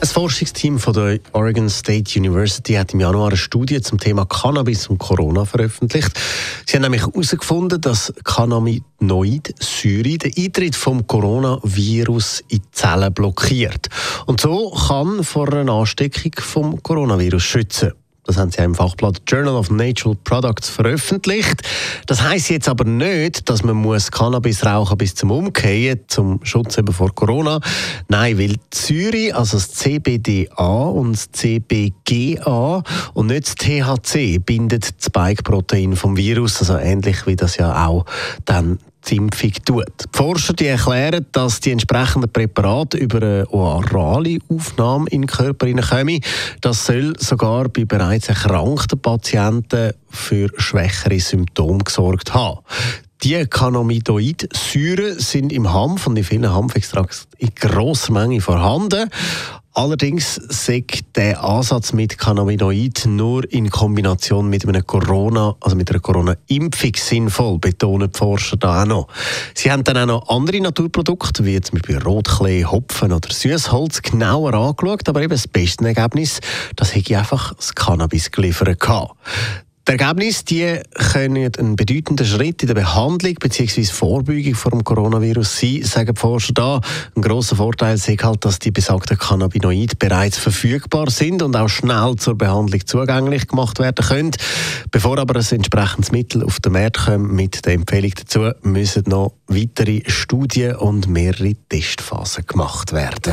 ein Forschungsteam von der Oregon State University hat im Januar eine Studie zum Thema Cannabis und Corona veröffentlicht. Sie haben nämlich herausgefunden, dass Cannabinoid-Säure den Eintritt vom Coronavirus in Zellen blockiert. Und so kann vor einer Ansteckung vom Coronavirus schützen. Das haben sie im Fachblatt Journal of Natural Products veröffentlicht. Das heißt jetzt aber nicht, dass man muss Cannabis rauchen bis zum Umkehren, zum Schutz eben vor Corona. Nein, weil Säure, also das CBDA und das CBGA und nicht das THC bindet das Spike-Protein vom Virus, also ähnlich wie das ja auch dann die Impfung tut. Die Forscher die erklären, dass die entsprechenden Präparate über eine orale Aufnahme in den Körper kommen. Das soll sogar bei bereits erkrankten Patienten für schwächere Symptome gesorgt haben. Die Cannabinoid-Säuren sind im Hanf und in vielen Hanfextrakten in grosser Menge vorhanden. Allerdings sagt der Ansatz mit Cannabinoid nur in Kombination mit einem Corona, also mit einer Corona-Impfung sinnvoll, betonen die Forscher da auch noch. Sie haben dann auch noch andere Naturprodukte, wie zum Beispiel Rotklee, Hopfen oder Süßholz, genauer angeschaut, aber eben das beste Ergebnis, das hätte einfach das Cannabis geliefert. Die Ergebnisse die können ein bedeutender Schritt in der Behandlung bzw. Vorbeugung vor dem Coronavirus sein, sagen die Forscher da. Ein grosser Vorteil ist halt, dass die besagten Cannabinoide bereits verfügbar sind und auch schnell zur Behandlung zugänglich gemacht werden können. Bevor aber ein entsprechendes Mittel auf den Markt kommt mit der Empfehlung dazu, müssen noch weitere Studien und mehrere Testphasen gemacht werden.